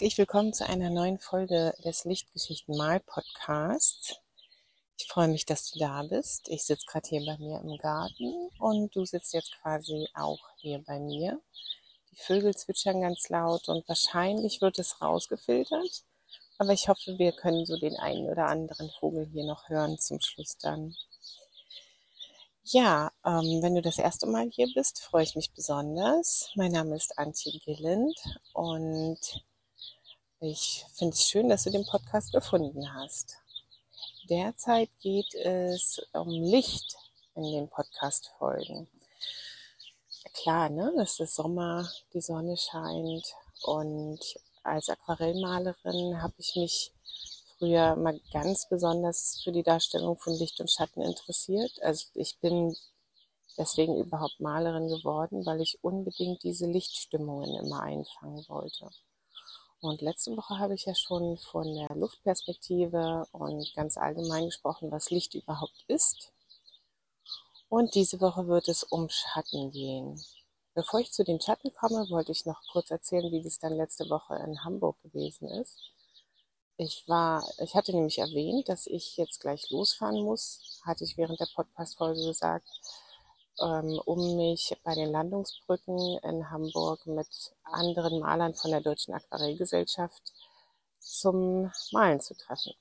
Herzlich willkommen zu einer neuen Folge des Lichtgeschichten Mal Podcasts. Ich freue mich, dass du da bist. Ich sitze gerade hier bei mir im Garten und du sitzt jetzt quasi auch hier bei mir. Die Vögel zwitschern ganz laut und wahrscheinlich wird es rausgefiltert. Aber ich hoffe, wir können so den einen oder anderen Vogel hier noch hören zum Schluss dann. Ja, ähm, wenn du das erste Mal hier bist, freue ich mich besonders. Mein Name ist Antje Gilland und ich finde es schön, dass du den Podcast gefunden hast. Derzeit geht es um Licht in den Podcast-Folgen. Klar, ne, es ist Sommer, die Sonne scheint und als Aquarellmalerin habe ich mich früher mal ganz besonders für die Darstellung von Licht und Schatten interessiert. Also ich bin deswegen überhaupt Malerin geworden, weil ich unbedingt diese Lichtstimmungen immer einfangen wollte. Und letzte Woche habe ich ja schon von der Luftperspektive und ganz allgemein gesprochen, was Licht überhaupt ist. Und diese Woche wird es um Schatten gehen. Bevor ich zu den Schatten komme, wollte ich noch kurz erzählen, wie das dann letzte Woche in Hamburg gewesen ist. Ich war, ich hatte nämlich erwähnt, dass ich jetzt gleich losfahren muss, hatte ich während der Podcast-Folge gesagt ähm, um mich bei den Landungsbrücken in Hamburg mit anderen Malern von der Deutschen Aquarellgesellschaft zum Malen zu treffen.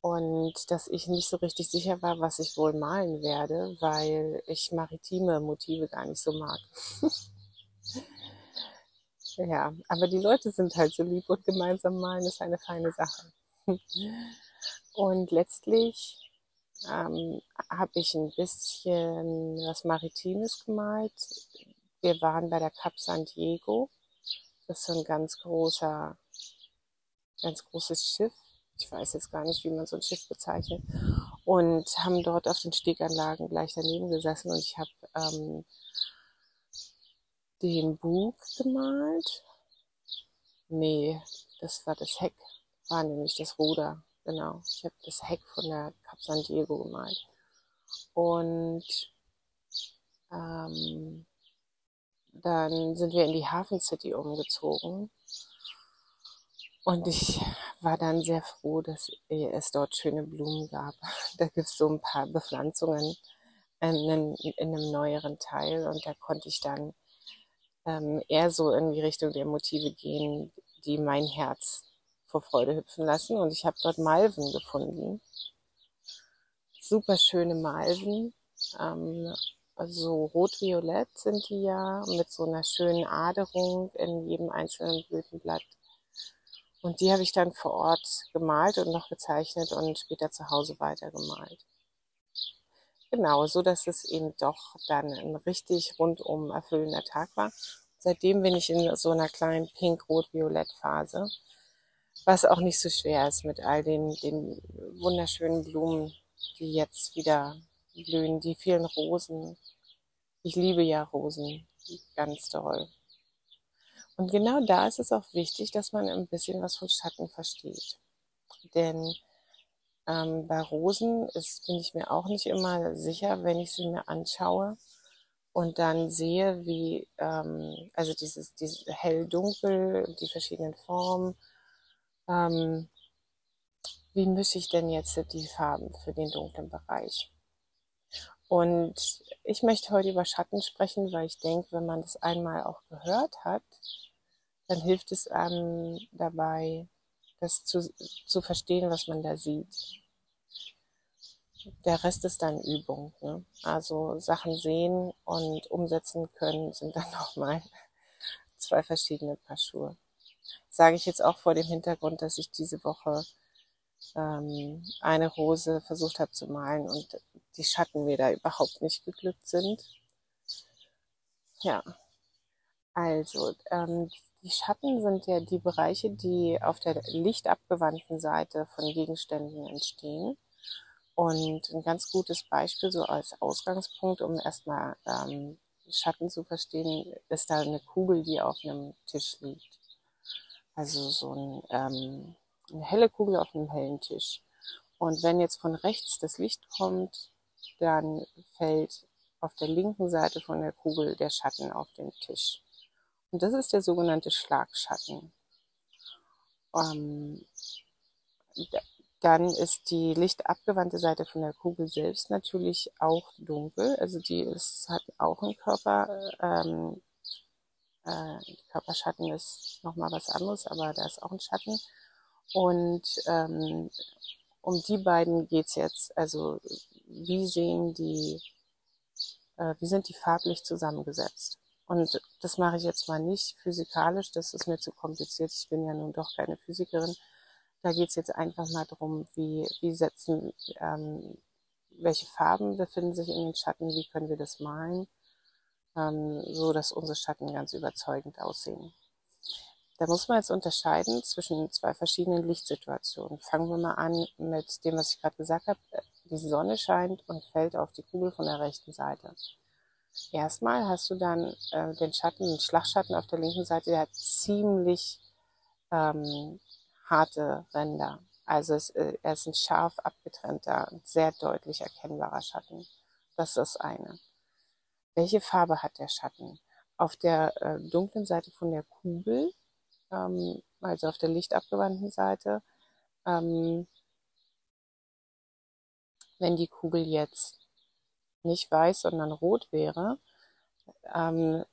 Und dass ich nicht so richtig sicher war, was ich wohl malen werde, weil ich maritime Motive gar nicht so mag. ja, aber die Leute sind halt so lieb und gemeinsam malen ist eine feine Sache. und letztlich ähm, habe ich ein bisschen was Maritimes gemalt. Wir waren bei der Cap San Diego. Das ist so ein ganz großer, ganz großes Schiff. Ich weiß jetzt gar nicht, wie man so ein Schiff bezeichnet. Und haben dort auf den Steganlagen gleich daneben gesessen und ich habe ähm, den Bug gemalt. Nee, das war das Heck, war nämlich das Ruder. Genau, ich habe das Heck von der Cap San Diego gemalt. Und ähm, dann sind wir in die Hafen City umgezogen. Und ich war dann sehr froh, dass es dort schöne Blumen gab. Da gibt es so ein paar Bepflanzungen in, in, einem neueren Teil und da konnte ich dann ähm, eher so in die Richtung der Motive gehen, die mein Herz vor Freude hüpfen lassen und ich habe dort Malven gefunden. Super schöne Malven. Ähm, also rot-violett sind die ja mit so einer schönen Aderung in jedem einzelnen Blütenblatt. Und die habe ich dann vor Ort gemalt und noch gezeichnet und später zu Hause weitergemalt. Genau, so dass es eben doch dann ein richtig rundum erfüllender Tag war. Seitdem bin ich in so einer kleinen Pink-Rot-Violett-Phase was auch nicht so schwer ist mit all den, den wunderschönen Blumen, die jetzt wieder blühen, die vielen Rosen. Ich liebe ja Rosen ganz toll. Und genau da ist es auch wichtig, dass man ein bisschen was von Schatten versteht. Denn ähm, bei Rosen ist, bin ich mir auch nicht immer sicher, wenn ich sie mir anschaue und dann sehe, wie, ähm, also dieses, dieses hell-dunkel, die verschiedenen Formen, ähm, wie mische ich denn jetzt die Farben für den dunklen Bereich? Und ich möchte heute über Schatten sprechen, weil ich denke, wenn man das einmal auch gehört hat, dann hilft es einem dabei, das zu, zu verstehen, was man da sieht. Der Rest ist dann Übung. Ne? Also Sachen sehen und umsetzen können sind dann nochmal zwei verschiedene Paar Schuhe sage ich jetzt auch vor dem Hintergrund, dass ich diese Woche ähm, eine Rose versucht habe zu malen und die Schatten mir da überhaupt nicht geglückt sind. Ja, also ähm, die Schatten sind ja die Bereiche, die auf der lichtabgewandten Seite von Gegenständen entstehen. Und ein ganz gutes Beispiel, so als Ausgangspunkt, um erstmal ähm, Schatten zu verstehen, ist da eine Kugel, die auf einem Tisch liegt. Also so ein, ähm, eine helle Kugel auf einem hellen Tisch. Und wenn jetzt von rechts das Licht kommt, dann fällt auf der linken Seite von der Kugel der Schatten auf den Tisch. Und das ist der sogenannte Schlagschatten. Ähm, dann ist die lichtabgewandte Seite von der Kugel selbst natürlich auch dunkel. Also die ist, hat auch einen Körper. Ähm, äh, Körperschatten ist nochmal was anderes, aber da ist auch ein Schatten. Und ähm, um die beiden geht's jetzt. Also wie sehen die, äh, wie sind die farblich zusammengesetzt? Und das mache ich jetzt mal nicht physikalisch, das ist mir zu kompliziert. Ich bin ja nun doch keine Physikerin. Da geht's jetzt einfach mal darum, wie, wie setzen, ähm, welche Farben befinden sich in den Schatten, wie können wir das malen, ähm, so dass unsere Schatten ganz überzeugend aussehen. Da muss man jetzt unterscheiden zwischen zwei verschiedenen Lichtsituationen. Fangen wir mal an mit dem, was ich gerade gesagt habe. Die Sonne scheint und fällt auf die Kugel von der rechten Seite. Erstmal hast du dann äh, den Schatten, den Schlagschatten auf der linken Seite, der hat ziemlich ähm, harte Ränder. Also es, äh, er ist ein scharf abgetrennter, sehr deutlich erkennbarer Schatten. Das ist das eine. Welche Farbe hat der Schatten? Auf der äh, dunklen Seite von der Kugel ähm, also auf der lichtabgewandten Seite. Ähm, wenn die Kugel jetzt nicht weiß, sondern rot wäre, ähm,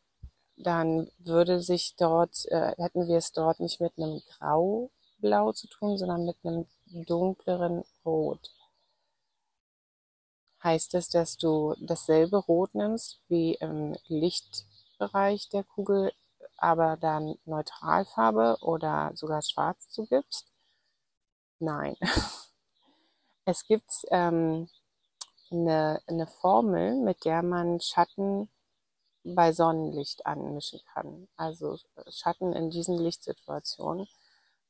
dann würde sich dort, äh, hätten wir es dort nicht mit einem Grau-Blau zu tun, sondern mit einem dunkleren Rot. Heißt es, dass du dasselbe Rot nimmst wie im Lichtbereich der Kugel aber dann Neutralfarbe oder sogar Schwarz zugibst? Nein. Es gibt ähm, eine, eine Formel, mit der man Schatten bei Sonnenlicht anmischen kann. Also Schatten in diesen Lichtsituationen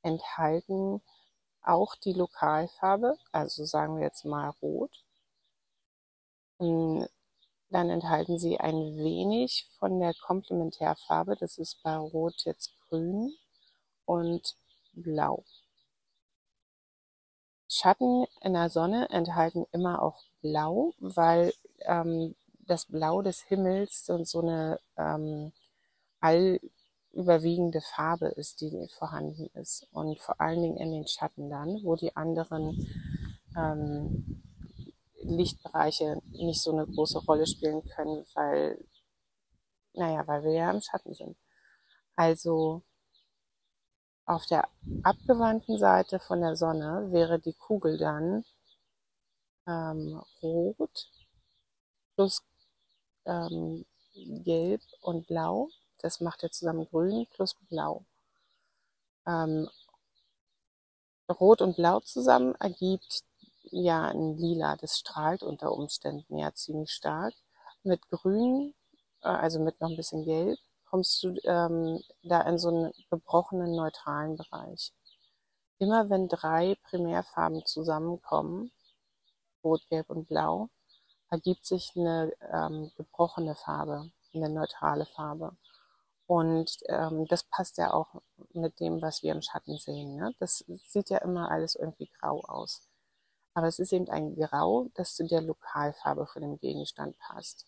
enthalten auch die Lokalfarbe, also sagen wir jetzt mal rot, dann enthalten sie ein wenig von der Komplementärfarbe. Das ist bei Rot jetzt grün und blau. Schatten in der Sonne enthalten immer auch blau, weil ähm, das Blau des Himmels und so eine ähm, allüberwiegende Farbe ist, die vorhanden ist. Und vor allen Dingen in den Schatten dann, wo die anderen ähm, Lichtbereiche nicht so eine große Rolle spielen können, weil, naja, weil wir ja im Schatten sind. Also auf der abgewandten Seite von der Sonne wäre die Kugel dann ähm, rot plus ähm, gelb und blau. Das macht ja zusammen grün plus blau. Ähm, Rot und Blau zusammen ergibt ja ein Lila, das strahlt unter Umständen ja ziemlich stark. Mit Grün, äh, also mit noch ein bisschen Gelb, kommst du ähm, da in so einen gebrochenen neutralen Bereich. Immer wenn drei Primärfarben zusammenkommen, Rot, Gelb und Blau, ergibt sich eine ähm, gebrochene Farbe, eine neutrale Farbe. Und ähm, das passt ja auch mit dem, was wir im Schatten sehen. Ne? Das sieht ja immer alles irgendwie grau aus. Aber es ist eben ein Grau, das zu der Lokalfarbe von dem Gegenstand passt.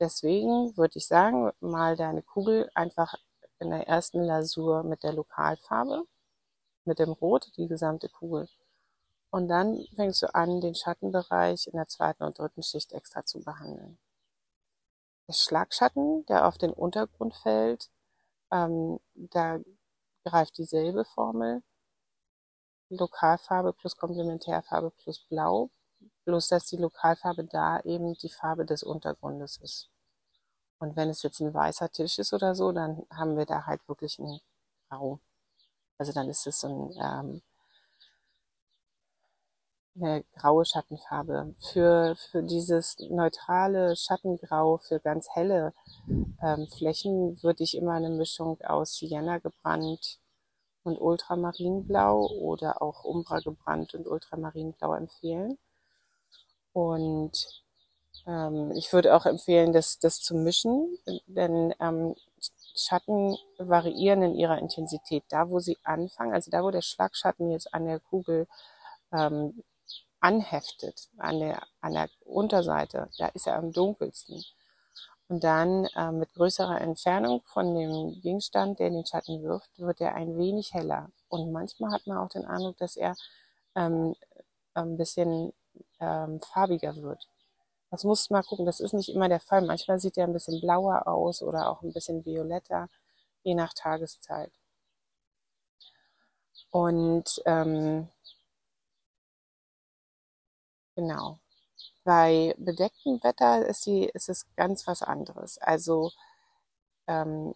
Deswegen würde ich sagen, mal deine Kugel einfach in der ersten Lasur mit der Lokalfarbe, mit dem Rot, die gesamte Kugel. Und dann fängst du an, den Schattenbereich in der zweiten und dritten Schicht extra zu behandeln. Der Schlagschatten, der auf den Untergrund fällt, ähm, da greift dieselbe Formel. Lokalfarbe plus Komplementärfarbe plus Blau, bloß dass die Lokalfarbe da eben die Farbe des Untergrundes ist. Und wenn es jetzt ein weißer Tisch ist oder so, dann haben wir da halt wirklich ein Grau. Also dann ist es so ein, ähm, eine graue Schattenfarbe. Für, für dieses neutrale Schattengrau, für ganz helle ähm, Flächen würde ich immer eine Mischung aus Sienna gebrannt, und Ultramarinblau oder auch Umbra gebrannt und Ultramarinblau empfehlen. Und ähm, ich würde auch empfehlen, das, das zu mischen, denn ähm, Schatten variieren in ihrer Intensität. Da, wo sie anfangen, also da, wo der Schlagschatten jetzt an der Kugel ähm, anheftet, an der, an der Unterseite, da ist er am dunkelsten. Und dann äh, mit größerer Entfernung von dem Gegenstand, der den Schatten wirft, wird er ein wenig heller. Und manchmal hat man auch den Eindruck, dass er ähm, ein bisschen ähm, farbiger wird. Das muss mal gucken, das ist nicht immer der Fall. Manchmal sieht er ein bisschen blauer aus oder auch ein bisschen violetter, je nach Tageszeit. Und ähm, genau. Bei bedecktem Wetter ist, die, ist es ganz was anderes. Also ähm,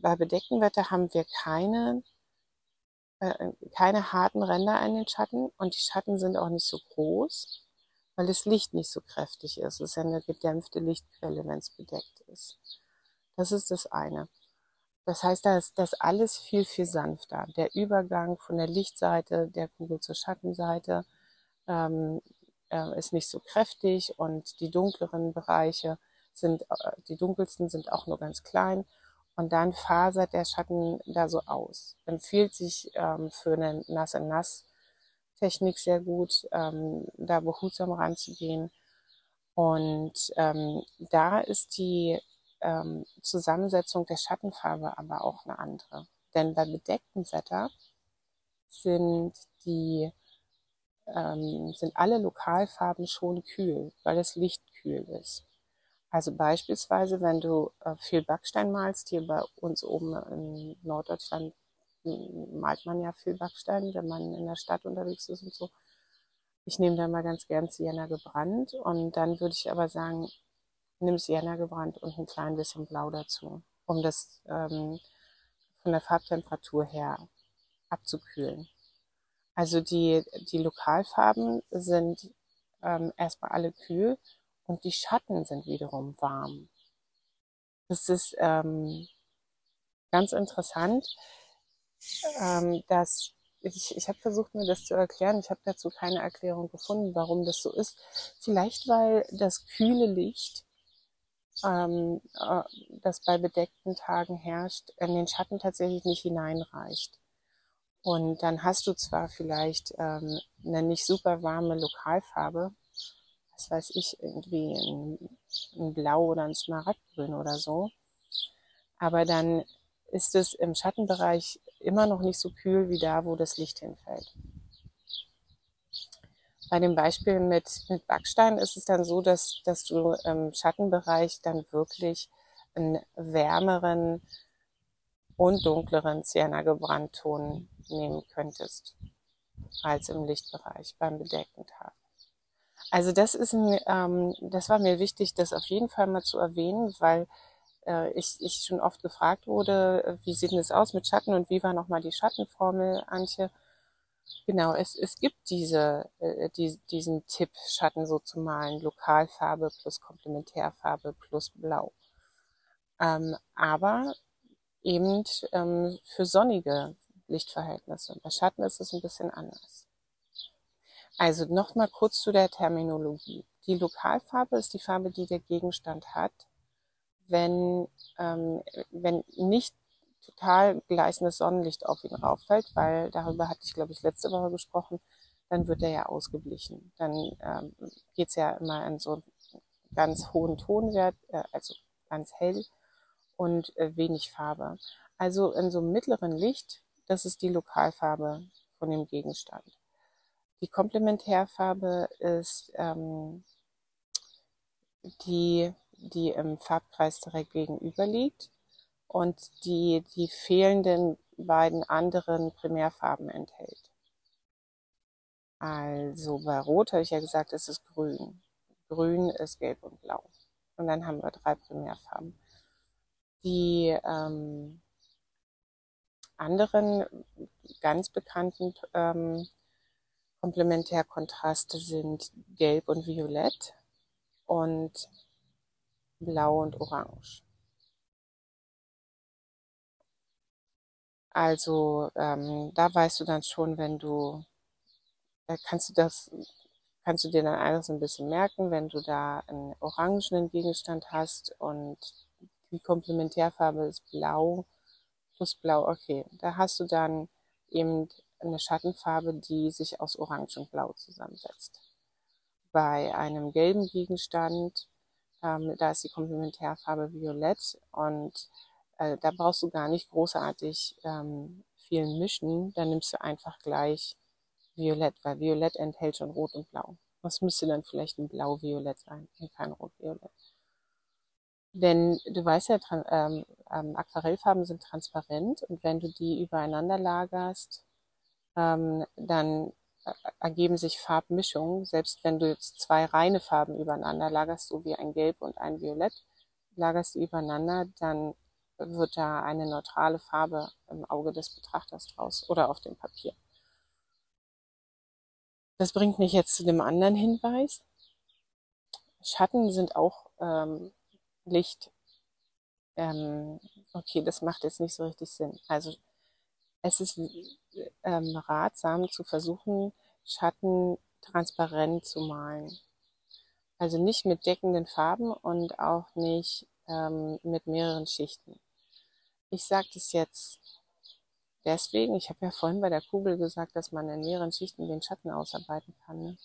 bei bedecktem Wetter haben wir keine, äh, keine harten Ränder an den Schatten und die Schatten sind auch nicht so groß, weil das Licht nicht so kräftig ist. Es ist ja eine gedämpfte Lichtquelle, wenn es bedeckt ist. Das ist das eine. Das heißt, da ist das alles viel, viel sanfter. Der Übergang von der Lichtseite der Kugel zur Schattenseite ähm, äh, ist nicht so kräftig und die dunkleren Bereiche sind, äh, die dunkelsten sind auch nur ganz klein und dann fasert der Schatten da so aus. Empfiehlt sich ähm, für eine Nass-in-Nass-Technik sehr gut, ähm, da behutsam ranzugehen. Und ähm, da ist die ähm, Zusammensetzung der Schattenfarbe aber auch eine andere. Denn bei bedecktem Wetter sind die ähm, sind alle Lokalfarben schon kühl, weil das Licht kühl ist. Also beispielsweise, wenn du äh, viel Backstein malst, hier bei uns oben in Norddeutschland malt man ja viel Backstein, wenn man in der Stadt unterwegs ist und so. Ich nehme da mal ganz gern Sienna gebrannt und dann würde ich aber sagen, nimm Sienna gebrannt und ein klein bisschen Blau dazu, um das ähm, von der Farbtemperatur her abzukühlen. Also die, die Lokalfarben sind ähm, erstmal alle kühl und die Schatten sind wiederum warm. Das ist ähm, ganz interessant, ähm, dass ich, ich habe versucht, mir das zu erklären. Ich habe dazu keine Erklärung gefunden, warum das so ist. Vielleicht, weil das kühle Licht, ähm, äh, das bei bedeckten Tagen herrscht, in den Schatten tatsächlich nicht hineinreicht. Und dann hast du zwar vielleicht ähm, eine nicht super warme Lokalfarbe, was weiß ich, irgendwie ein, ein Blau oder ein Smaragdgrün oder so, aber dann ist es im Schattenbereich immer noch nicht so kühl wie da, wo das Licht hinfällt. Bei dem Beispiel mit, mit Backstein ist es dann so, dass, dass du im Schattenbereich dann wirklich einen wärmeren und dunkleren Sienna Gebrandton nehmen könntest als im Lichtbereich beim bedeckten Tag. Also das ist ein, ähm, das war mir wichtig, das auf jeden Fall mal zu erwähnen, weil äh, ich, ich schon oft gefragt wurde, wie sieht denn das aus mit Schatten und wie war nochmal die Schattenformel, Antje? Genau, es, es gibt diese, äh, die, diesen Tipp, Schatten so zu malen, Lokalfarbe plus Komplementärfarbe plus Blau. Ähm, aber eben ähm, für sonnige Lichtverhältnisse. Bei Schatten ist es ein bisschen anders. Also nochmal kurz zu der Terminologie. Die Lokalfarbe ist die Farbe, die der Gegenstand hat, wenn, ähm, wenn nicht total gleißendes Sonnenlicht auf ihn rauffällt, weil darüber hatte ich, glaube ich, letzte Woche gesprochen, dann wird er ja ausgeblichen. Dann ähm, geht es ja immer in so einen ganz hohen Tonwert, äh, also ganz hell und äh, wenig Farbe. Also in so einem mittleren Licht das ist die Lokalfarbe von dem Gegenstand. Die Komplementärfarbe ist ähm, die, die im Farbkreis direkt gegenüber liegt und die die fehlenden beiden anderen Primärfarben enthält. Also bei Rot habe ich ja gesagt, es ist grün. Grün ist gelb und blau. Und dann haben wir drei Primärfarben. Die ähm, anderen ganz bekannten ähm, Komplementärkontraste sind Gelb und Violett und Blau und Orange. Also ähm, da weißt du dann schon, wenn du, da kannst du das, kannst du dir dann alles ein bisschen merken, wenn du da einen orangenen Gegenstand hast und die Komplementärfarbe ist blau, plus Blau, okay. Da hast du dann eben eine Schattenfarbe, die sich aus Orange und Blau zusammensetzt. Bei einem gelben Gegenstand ähm, da ist die Komplementärfarbe Violett und äh, da brauchst du gar nicht großartig ähm, viel mischen. Dann nimmst du einfach gleich Violett, weil Violett enthält schon Rot und Blau. Das müsste dann vielleicht ein Blau-Violett sein und kein Rot-Violett. Denn du weißt ja, ähm, ähm, Aquarellfarben sind transparent und wenn du die übereinander lagerst, ähm, dann äh, ergeben sich Farbmischungen. Selbst wenn du jetzt zwei reine Farben übereinander lagerst, so wie ein Gelb und ein Violett, lagerst du übereinander, dann wird da eine neutrale Farbe im Auge des Betrachters draus oder auf dem Papier. Das bringt mich jetzt zu dem anderen Hinweis. Schatten sind auch ähm, Licht. Ähm, okay, das macht jetzt nicht so richtig Sinn. Also es ist ähm, ratsam zu versuchen, Schatten transparent zu malen. Also nicht mit deckenden Farben und auch nicht ähm, mit mehreren Schichten. Ich sage das jetzt deswegen, ich habe ja vorhin bei der Kugel gesagt, dass man in mehreren Schichten den Schatten ausarbeiten kann. Ne?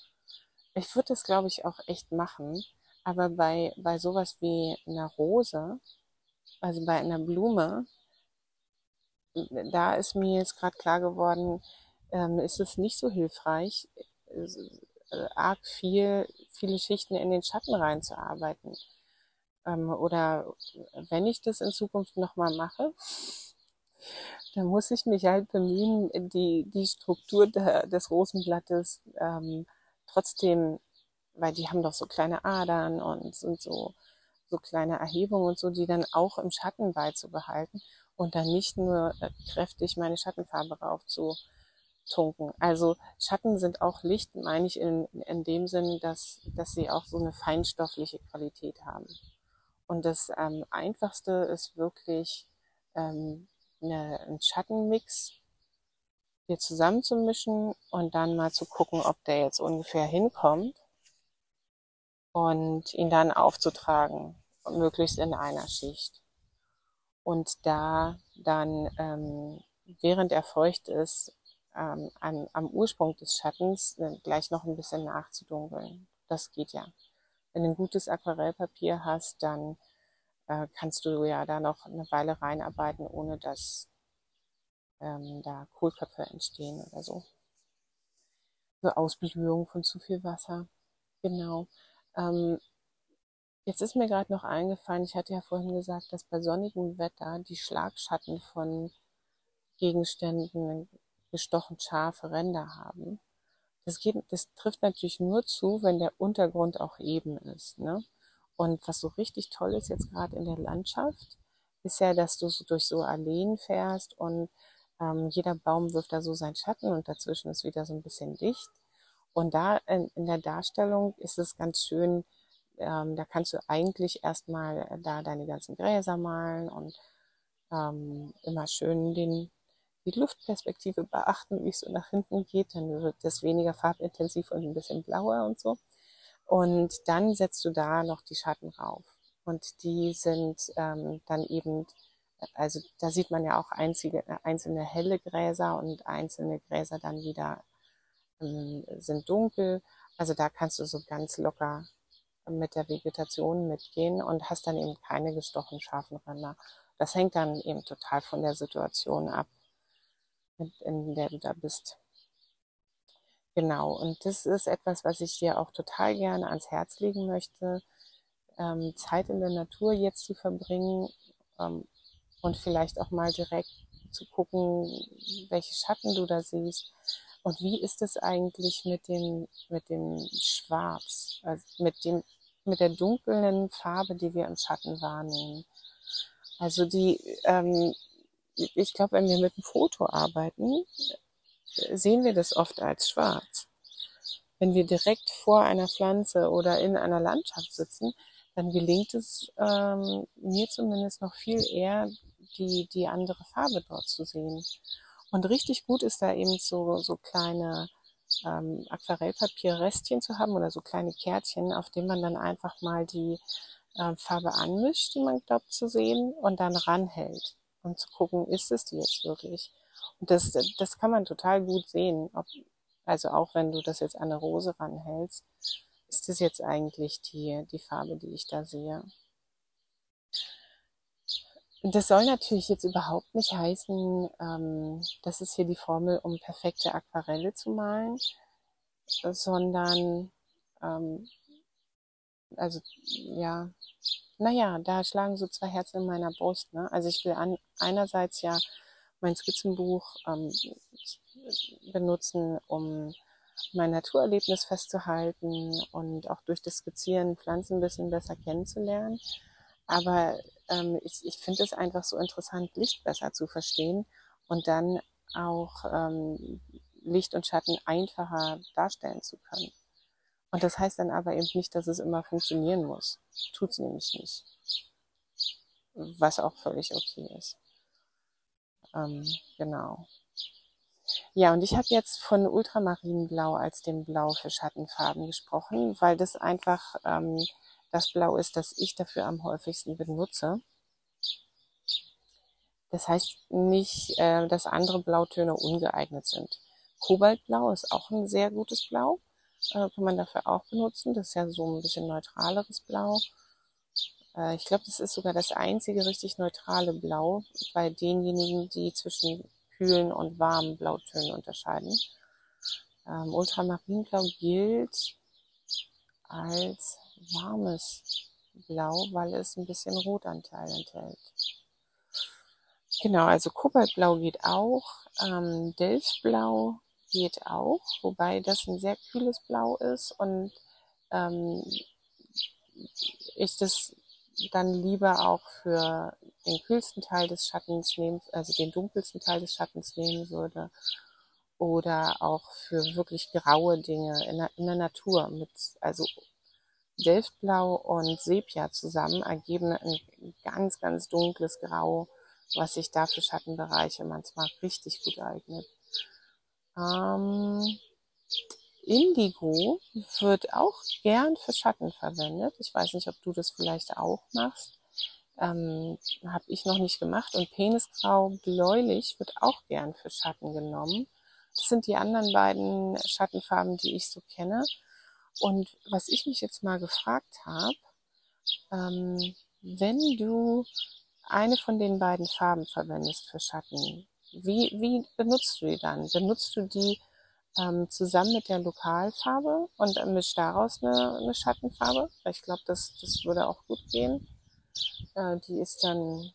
Ich würde das, glaube ich, auch echt machen. Aber bei, bei sowas wie einer Rose, also bei einer Blume, da ist mir jetzt gerade klar geworden, ähm, ist es nicht so hilfreich, äh, arg viel, viele Schichten in den Schatten reinzuarbeiten. Ähm, oder wenn ich das in Zukunft nochmal mache, dann muss ich mich halt bemühen, die, die Struktur der, des Rosenblattes ähm, trotzdem weil die haben doch so kleine Adern und sind so, so kleine Erhebungen und so, die dann auch im Schatten beizubehalten und dann nicht nur äh, kräftig meine Schattenfarbe rauf zu tunken. Also Schatten sind auch Licht, meine ich in, in dem Sinn, dass, dass sie auch so eine feinstoffliche Qualität haben. Und das ähm, Einfachste ist wirklich ähm, eine, ein Schattenmix hier zusammenzumischen und dann mal zu gucken, ob der jetzt ungefähr hinkommt und ihn dann aufzutragen, möglichst in einer Schicht. Und da dann, ähm, während er feucht ist, ähm, am, am Ursprung des Schattens äh, gleich noch ein bisschen nachzudunkeln. Das geht ja. Wenn du ein gutes Aquarellpapier hast, dann äh, kannst du ja da noch eine Weile reinarbeiten, ohne dass ähm, da Kohlköpfe entstehen oder so. So Ausblühung von zu viel Wasser. Genau. Ähm, jetzt ist mir gerade noch eingefallen, ich hatte ja vorhin gesagt, dass bei sonnigem Wetter die Schlagschatten von Gegenständen gestochen scharfe Ränder haben. Das, geht, das trifft natürlich nur zu, wenn der Untergrund auch eben ist. Ne? Und was so richtig toll ist jetzt gerade in der Landschaft, ist ja, dass du so durch so Alleen fährst und ähm, jeder Baum wirft da so seinen Schatten und dazwischen ist wieder so ein bisschen dicht. Und da in, in der Darstellung ist es ganz schön, ähm, da kannst du eigentlich erstmal da deine ganzen Gräser malen und ähm, immer schön den, die Luftperspektive beachten, wie es so nach hinten geht, dann wird das weniger farbintensiv und ein bisschen blauer und so. Und dann setzt du da noch die Schatten rauf. Und die sind ähm, dann eben, also da sieht man ja auch einzige, einzelne helle Gräser und einzelne Gräser dann wieder sind dunkel. Also da kannst du so ganz locker mit der Vegetation mitgehen und hast dann eben keine gestochen scharfen Ränder. Das hängt dann eben total von der Situation ab, in der du da bist. Genau, und das ist etwas, was ich dir auch total gerne ans Herz legen möchte, ähm, Zeit in der Natur jetzt zu verbringen ähm, und vielleicht auch mal direkt zu gucken, welche Schatten du da siehst, und wie ist es eigentlich mit dem, mit dem Schwarz, also mit dem, mit der dunklen Farbe, die wir im Schatten wahrnehmen? Also die, ähm, ich glaube, wenn wir mit einem Foto arbeiten, sehen wir das oft als schwarz. Wenn wir direkt vor einer Pflanze oder in einer Landschaft sitzen, dann gelingt es ähm, mir zumindest noch viel eher, die, die andere Farbe dort zu sehen. Und richtig gut ist da eben so, so kleine ähm, Aquarellpapierrestchen zu haben oder so kleine Kärtchen, auf denen man dann einfach mal die äh, Farbe anmischt, die man glaubt zu sehen, und dann ranhält, um zu gucken, ist es die jetzt wirklich. Und das, das kann man total gut sehen. Ob, also auch wenn du das jetzt an eine Rose ranhältst, ist das jetzt eigentlich die, die Farbe, die ich da sehe? Das soll natürlich jetzt überhaupt nicht heißen, ähm, das ist hier die Formel, um perfekte Aquarelle zu malen, sondern, ähm, also ja, naja, da schlagen so zwei Herzen in meiner Brust. Ne? Also ich will an, einerseits ja mein Skizzenbuch ähm, benutzen, um mein Naturerlebnis festzuhalten und auch durch das Skizzieren Pflanzen ein bisschen besser kennenzulernen. Aber ähm, ich, ich finde es einfach so interessant, Licht besser zu verstehen und dann auch ähm, Licht und Schatten einfacher darstellen zu können. Und das heißt dann aber eben nicht, dass es immer funktionieren muss. Tut es nämlich nicht. Was auch völlig okay ist. Ähm, genau. Ja, und ich habe jetzt von Ultramarinblau als dem Blau für Schattenfarben gesprochen, weil das einfach ähm, das Blau ist, das ich dafür am häufigsten benutze. Das heißt nicht, äh, dass andere Blautöne ungeeignet sind. Kobaltblau ist auch ein sehr gutes Blau, äh, kann man dafür auch benutzen. Das ist ja so ein bisschen neutraleres Blau. Äh, ich glaube, das ist sogar das einzige richtig neutrale Blau bei denjenigen, die zwischen kühlen und warmen Blautönen unterscheiden. Ähm, Ultramarinblau gilt als warmes Blau, weil es ein bisschen Rotanteil enthält. Genau, also Kobaltblau geht auch, ähm, Delftblau geht auch, wobei das ein sehr kühles Blau ist und ähm, ich das dann lieber auch für den kühlsten Teil des Schattens nehmen, also den dunkelsten Teil des Schattens nehmen würde oder auch für wirklich graue Dinge in der, in der Natur mit, also Delftblau und Sepia zusammen ergeben ein ganz, ganz dunkles Grau, was sich da für Schattenbereiche manchmal richtig gut eignet. Ähm, Indigo wird auch gern für Schatten verwendet. Ich weiß nicht, ob du das vielleicht auch machst. Ähm, Habe ich noch nicht gemacht. Und Penisgrau bläulich wird auch gern für Schatten genommen. Das sind die anderen beiden Schattenfarben, die ich so kenne. Und was ich mich jetzt mal gefragt habe, ähm, wenn du eine von den beiden Farben verwendest für Schatten, wie, wie benutzt du die dann? Benutzt du die ähm, zusammen mit der Lokalfarbe und mischst daraus eine, eine Schattenfarbe? Weil ich glaube, das, das würde auch gut gehen. Äh, die ist dann,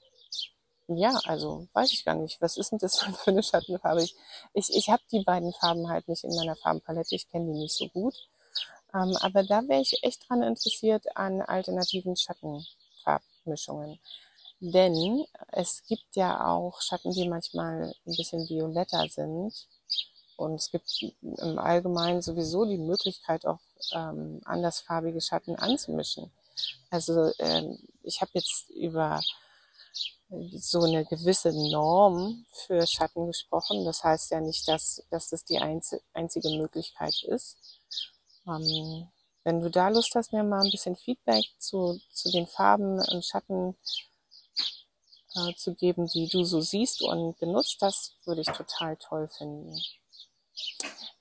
ja, also weiß ich gar nicht. Was ist denn das für eine Schattenfarbe? Ich, ich, ich habe die beiden Farben halt nicht in meiner Farbenpalette. Ich kenne die nicht so gut. Ähm, aber da wäre ich echt dran interessiert an alternativen Schattenfarbmischungen. Denn es gibt ja auch Schatten, die manchmal ein bisschen violetter sind. Und es gibt im Allgemeinen sowieso die Möglichkeit, auch ähm, andersfarbige Schatten anzumischen. Also ähm, ich habe jetzt über so eine gewisse Norm für Schatten gesprochen. Das heißt ja nicht, dass, dass das die einzige Möglichkeit ist. Ähm, wenn du da Lust hast, mir mal ein bisschen Feedback zu, zu den Farben und Schatten äh, zu geben, die du so siehst und benutzt, das würde ich total toll finden.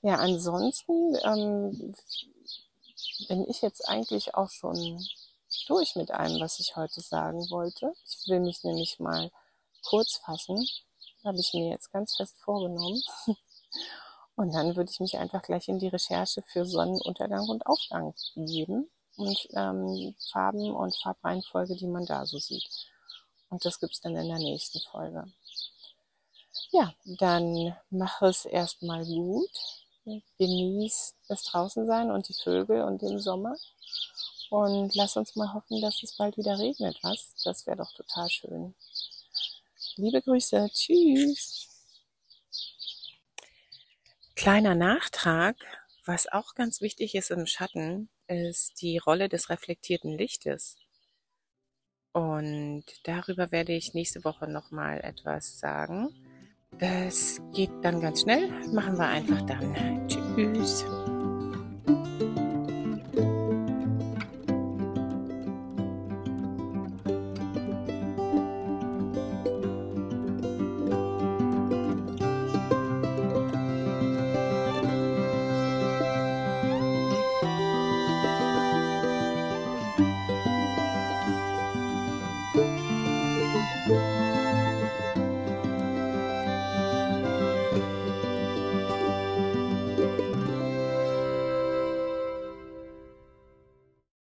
Ja, ansonsten ähm, bin ich jetzt eigentlich auch schon durch mit allem, was ich heute sagen wollte. Ich will mich nämlich mal kurz fassen. Habe ich mir jetzt ganz fest vorgenommen. Und dann würde ich mich einfach gleich in die Recherche für Sonnenuntergang und Aufgang geben und ähm, Farben und Farbreihenfolge, die man da so sieht. Und das gibt's dann in der nächsten Folge. Ja, dann mach es erstmal gut. Genieß das Draußensein und die Vögel und den Sommer. Und lass uns mal hoffen, dass es bald wieder regnet, was? Das wäre doch total schön. Liebe Grüße. Tschüss. Kleiner Nachtrag, was auch ganz wichtig ist im Schatten, ist die Rolle des reflektierten Lichtes. Und darüber werde ich nächste Woche nochmal etwas sagen. Das geht dann ganz schnell. Machen wir einfach dann. Tschüss.